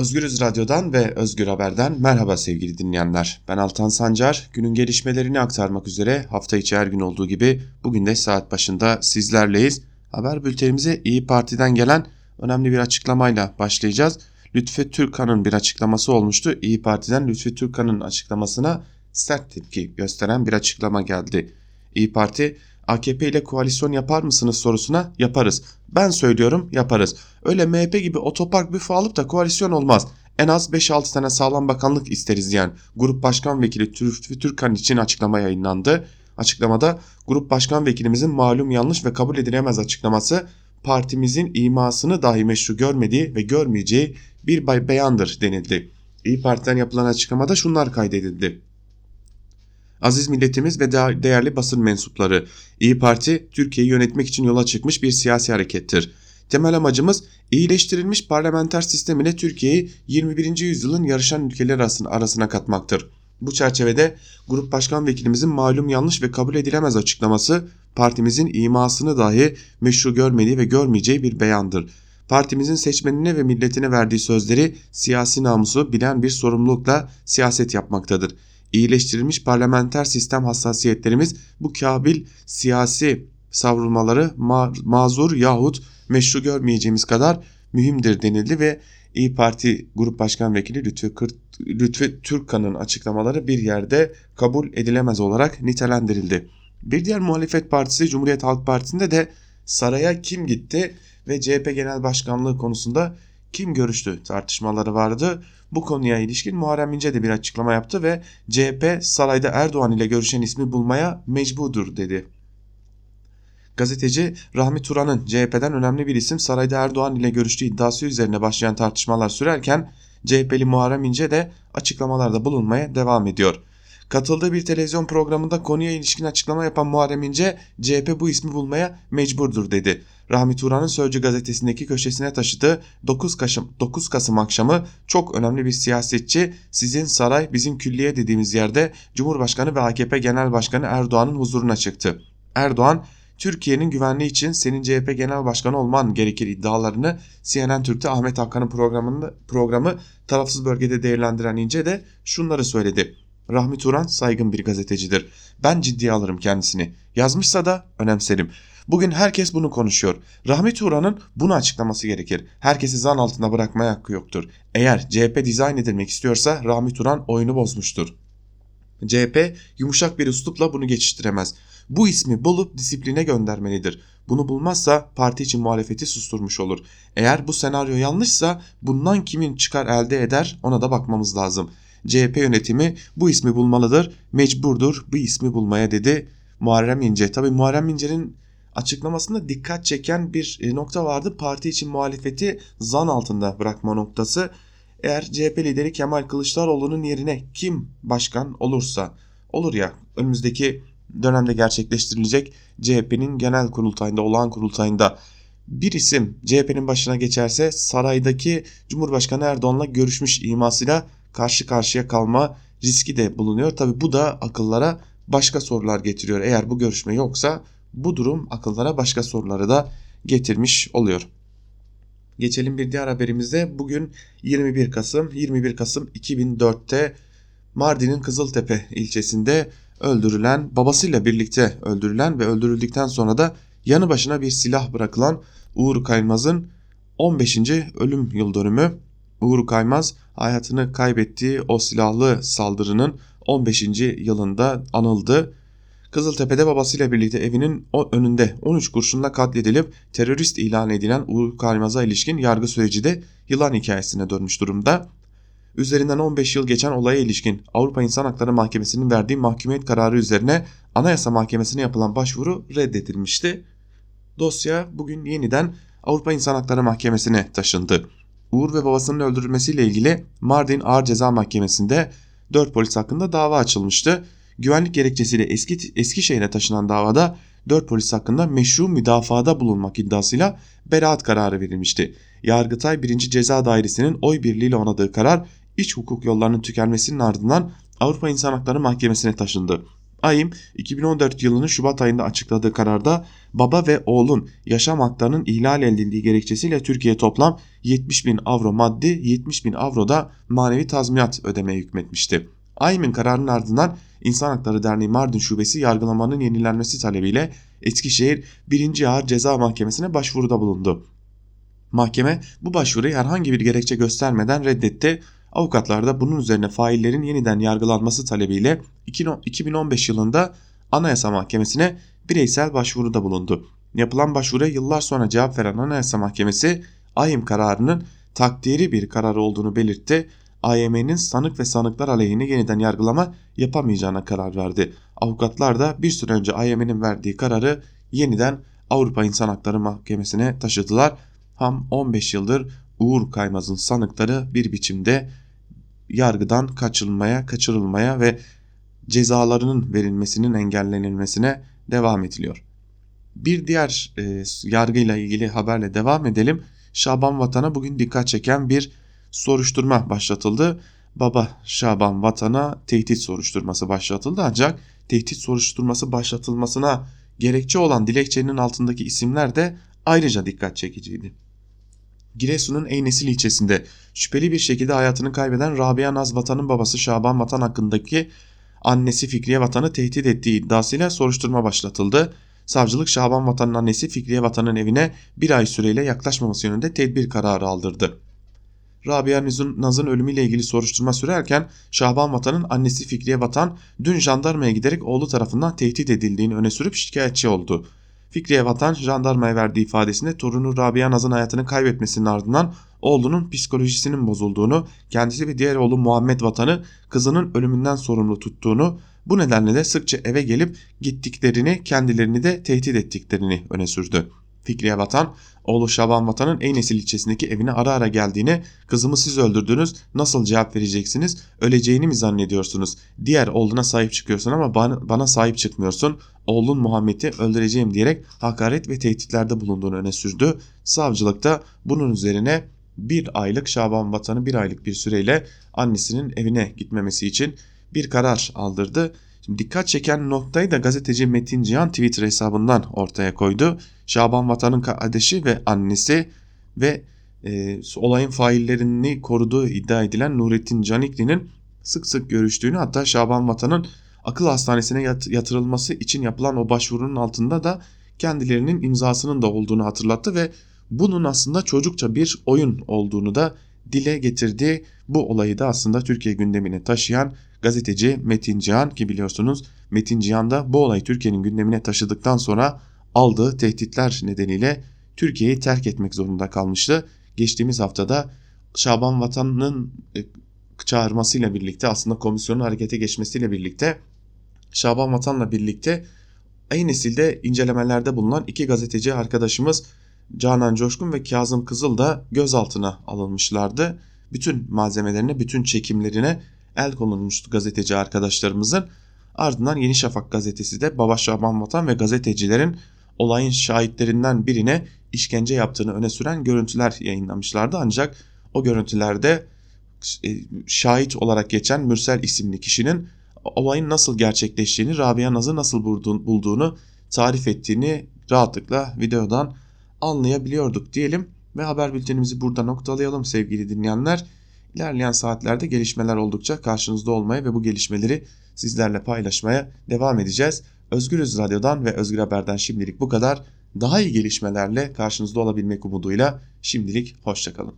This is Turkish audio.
Özgürüz Radyo'dan ve Özgür Haber'den merhaba sevgili dinleyenler. Ben Altan Sancar. Günün gelişmelerini aktarmak üzere hafta içi her gün olduğu gibi bugün de saat başında sizlerleyiz. Haber bültenimize İyi Parti'den gelen önemli bir açıklamayla başlayacağız. Lütfü Türkan'ın bir açıklaması olmuştu. İyi Parti'den Lütfü Türkan'ın açıklamasına sert tepki gösteren bir açıklama geldi. İyi Parti AKP ile koalisyon yapar mısınız sorusuna yaparız. Ben söylüyorum yaparız. Öyle MHP gibi otopark büfe alıp da koalisyon olmaz. En az 5-6 tane sağlam bakanlık isteriz diyen Grup Başkan Vekili Türk Türkan için açıklama yayınlandı. Açıklamada Grup Başkan Vekilimizin malum yanlış ve kabul edilemez açıklaması partimizin imasını dahi meşru görmediği ve görmeyeceği bir beyandır denildi. İyi Parti'den yapılan açıklamada şunlar kaydedildi. Aziz milletimiz ve değerli basın mensupları, İyi Parti Türkiye'yi yönetmek için yola çıkmış bir siyasi harekettir. Temel amacımız iyileştirilmiş parlamenter sistemine Türkiye'yi 21. yüzyılın yarışan ülkeler arasına katmaktır. Bu çerçevede Grup Başkan Vekilimizin malum yanlış ve kabul edilemez açıklaması partimizin imasını dahi meşru görmediği ve görmeyeceği bir beyandır. Partimizin seçmenine ve milletine verdiği sözleri siyasi namusu bilen bir sorumlulukla siyaset yapmaktadır iyileştirilmiş parlamenter sistem hassasiyetlerimiz bu kabil siyasi savrulmaları ma mazur yahut meşru görmeyeceğimiz kadar mühimdir denildi ve İyi Parti Grup Başkan Vekili Lütfü, Kırt, Lütfü Türkkan'ın açıklamaları bir yerde kabul edilemez olarak nitelendirildi. Bir diğer muhalefet partisi Cumhuriyet Halk Partisi'nde de saraya kim gitti ve CHP Genel Başkanlığı konusunda kim görüştü tartışmaları vardı. Bu konuya ilişkin Muharrem İnce de bir açıklama yaptı ve CHP sarayda Erdoğan ile görüşen ismi bulmaya mecburdur dedi. Gazeteci Rahmi Turan'ın CHP'den önemli bir isim sarayda Erdoğan ile görüştüğü iddiası üzerine başlayan tartışmalar sürerken CHP'li Muharrem İnce de açıklamalarda bulunmaya devam ediyor. Katıldığı bir televizyon programında konuya ilişkin açıklama yapan Muharrem İnce CHP bu ismi bulmaya mecburdur dedi. Rahmi Turan'ın Sözcü gazetesindeki köşesine taşıdığı 9 Kasım, 9 Kasım akşamı çok önemli bir siyasetçi sizin saray bizim külliye dediğimiz yerde Cumhurbaşkanı ve AKP Genel Başkanı Erdoğan'ın huzuruna çıktı. Erdoğan Türkiye'nin güvenliği için senin CHP Genel Başkanı olman gerekir iddialarını CNN Türk'te Ahmet Hakan'ın programında, programı tarafsız bölgede değerlendiren İnce de şunları söyledi. Rahmi Turan saygın bir gazetecidir. Ben ciddiye alırım kendisini. Yazmışsa da önemserim. Bugün herkes bunu konuşuyor. Rahmi Turan'ın bunu açıklaması gerekir. Herkesi zan altında bırakmaya hakkı yoktur. Eğer CHP dizayn edilmek istiyorsa Rahmi Turan oyunu bozmuştur. CHP yumuşak bir üslupla bunu geçiştiremez. Bu ismi bulup disipline göndermelidir. Bunu bulmazsa parti için muhalefeti susturmuş olur. Eğer bu senaryo yanlışsa bundan kimin çıkar elde eder ona da bakmamız lazım. CHP yönetimi bu ismi bulmalıdır, mecburdur bu ismi bulmaya dedi Muharrem İnce. Tabi Muharrem İnce'nin açıklamasında dikkat çeken bir e, nokta vardı. Parti için muhalefeti zan altında bırakma noktası. Eğer CHP lideri Kemal Kılıçdaroğlu'nun yerine kim başkan olursa olur ya önümüzdeki dönemde gerçekleştirilecek CHP'nin genel kurultayında olağan kurultayında bir isim CHP'nin başına geçerse saraydaki Cumhurbaşkanı Erdoğan'la görüşmüş imasıyla karşı karşıya kalma riski de bulunuyor. Tabi bu da akıllara başka sorular getiriyor. Eğer bu görüşme yoksa bu durum akıllara başka soruları da getirmiş oluyor. Geçelim bir diğer haberimize. Bugün 21 Kasım 21 Kasım 2004'te Mardin'in Kızıltepe ilçesinde öldürülen babasıyla birlikte öldürülen ve öldürüldükten sonra da yanı başına bir silah bırakılan Uğur Kaymaz'ın 15. ölüm yıl dönümü. Uğur Kaymaz hayatını kaybettiği o silahlı saldırının 15. yılında anıldı. Kızıltepe'de babasıyla birlikte evinin önünde 13 kurşunla katledilip terörist ilan edilen Uğur Kaymaz'a ilişkin yargı süreci de yılan hikayesine dönmüş durumda. Üzerinden 15 yıl geçen olaya ilişkin Avrupa İnsan Hakları Mahkemesi'nin verdiği mahkumiyet kararı üzerine Anayasa Mahkemesi'ne yapılan başvuru reddedilmişti. Dosya bugün yeniden Avrupa İnsan Hakları Mahkemesi'ne taşındı. Uğur ve babasının öldürülmesiyle ilgili Mardin Ağır Ceza Mahkemesi'nde 4 polis hakkında dava açılmıştı. Güvenlik gerekçesiyle eski Eskişehir'e taşınan davada 4 polis hakkında meşru müdafada bulunmak iddiasıyla beraat kararı verilmişti. Yargıtay 1. Ceza Dairesi'nin oy birliğiyle onadığı karar iç hukuk yollarının tükenmesinin ardından Avrupa İnsan Hakları Mahkemesi'ne taşındı. AYİM 2014 yılının Şubat ayında açıkladığı kararda baba ve oğlun yaşam haklarının ihlal edildiği gerekçesiyle Türkiye toplam 70 bin avro maddi 70 bin avro da manevi tazminat ödemeye hükmetmişti. AYİM'in kararının ardından İnsan Hakları Derneği Mardin Şubesi yargılamanın yenilenmesi talebiyle Eskişehir 1. Ağır Ceza Mahkemesi'ne başvuruda bulundu. Mahkeme bu başvuruyu herhangi bir gerekçe göstermeden reddetti. Avukatlar da bunun üzerine faillerin yeniden yargılanması talebiyle 2015 yılında Anayasa Mahkemesi'ne bireysel başvuruda bulundu. Yapılan başvuruya yıllar sonra cevap veren Anayasa Mahkemesi AYM kararının takdiri bir karar olduğunu belirtti. AYM'nin sanık ve sanıklar aleyhine yeniden yargılama yapamayacağına karar verdi. Avukatlar da bir süre önce AYM'nin verdiği kararı yeniden Avrupa İnsan Hakları Mahkemesi'ne taşıdılar. Ham 15 yıldır Uğur Kaymaz'ın sanıkları bir biçimde yargıdan kaçırılmaya, kaçırılmaya ve cezalarının verilmesinin engellenilmesine devam ediliyor. Bir diğer e, yargıyla ilgili haberle devam edelim. Şaban Vatan'a bugün dikkat çeken bir soruşturma başlatıldı. Baba Şaban Vatan'a tehdit soruşturması başlatıldı ancak tehdit soruşturması başlatılmasına gerekçe olan dilekçenin altındaki isimler de ayrıca dikkat çekiciydi. Giresun'un Eynesil ilçesinde şüpheli bir şekilde hayatını kaybeden Rabia Naz Vatan'ın babası Şaban Vatan hakkındaki annesi Fikriye Vatan'ı tehdit ettiği iddiasıyla soruşturma başlatıldı. Savcılık Şaban Vatan'ın annesi Fikriye Vatan'ın evine bir ay süreyle yaklaşmaması yönünde tedbir kararı aldırdı. Rabia Naz'ın ölümüyle ilgili soruşturma sürerken Şaban Vatan'ın annesi Fikriye Vatan dün jandarmaya giderek oğlu tarafından tehdit edildiğini öne sürüp şikayetçi oldu. Fikriye Vatan jandarmaya verdiği ifadesinde torunu Rabia Naz'ın hayatını kaybetmesinin ardından oğlunun psikolojisinin bozulduğunu, kendisi ve diğer oğlu Muhammed Vatan'ı kızının ölümünden sorumlu tuttuğunu, bu nedenle de sıkça eve gelip gittiklerini, kendilerini de tehdit ettiklerini öne sürdü. Fikriye Vatan, oğlu Şaban Vatan'ın Eynesil ilçesindeki evine ara ara geldiğini, kızımı siz öldürdünüz, nasıl cevap vereceksiniz, öleceğini mi zannediyorsunuz, diğer oğluna sahip çıkıyorsun ama bana, bana sahip çıkmıyorsun, oğlun Muhammed'i öldüreceğim diyerek hakaret ve tehditlerde bulunduğunu öne sürdü. Savcılıkta bunun üzerine bir aylık Şaban Vatan'ı bir aylık bir süreyle annesinin evine gitmemesi için bir karar aldırdı. Şimdi dikkat çeken noktayı da gazeteci Metin Cihan Twitter hesabından ortaya koydu. Şaban Vatan'ın kardeşi ve annesi ve e, olayın faillerini koruduğu iddia edilen Nurettin Canikli'nin sık sık görüştüğünü hatta Şaban Vatan'ın akıl hastanesine yatırılması için yapılan o başvurunun altında da kendilerinin imzasının da olduğunu hatırlattı ve bunun aslında çocukça bir oyun olduğunu da dile getirdi. Bu olayı da aslında Türkiye gündemine taşıyan gazeteci Metin Cihan ki biliyorsunuz Metin Cihan da bu olayı Türkiye'nin gündemine taşıdıktan sonra aldığı tehditler nedeniyle Türkiye'yi terk etmek zorunda kalmıştı. Geçtiğimiz haftada Şaban Vatan'ın e, çağırmasıyla birlikte aslında komisyonun harekete geçmesiyle birlikte Şaban Vatan'la birlikte aynı nesilde incelemelerde bulunan iki gazeteci arkadaşımız Canan Coşkun ve Kazım Kızıl da gözaltına alınmışlardı. Bütün malzemelerine, bütün çekimlerine el konulmuştu gazeteci arkadaşlarımızın. Ardından Yeni Şafak gazetesi de Baba Şaban Vatan ve gazetecilerin olayın şahitlerinden birine işkence yaptığını öne süren görüntüler yayınlamışlardı. Ancak o görüntülerde e, şahit olarak geçen Mürsel isimli kişinin olayın nasıl gerçekleştiğini, Rabia Naz'ı nasıl bulduğunu tarif ettiğini rahatlıkla videodan anlayabiliyorduk diyelim ve haber bültenimizi burada noktalayalım sevgili dinleyenler. İlerleyen saatlerde gelişmeler oldukça karşınızda olmaya ve bu gelişmeleri sizlerle paylaşmaya devam edeceğiz. Özgürüz Radyo'dan ve Özgür Haber'den şimdilik bu kadar. Daha iyi gelişmelerle karşınızda olabilmek umuduyla şimdilik hoşçakalın.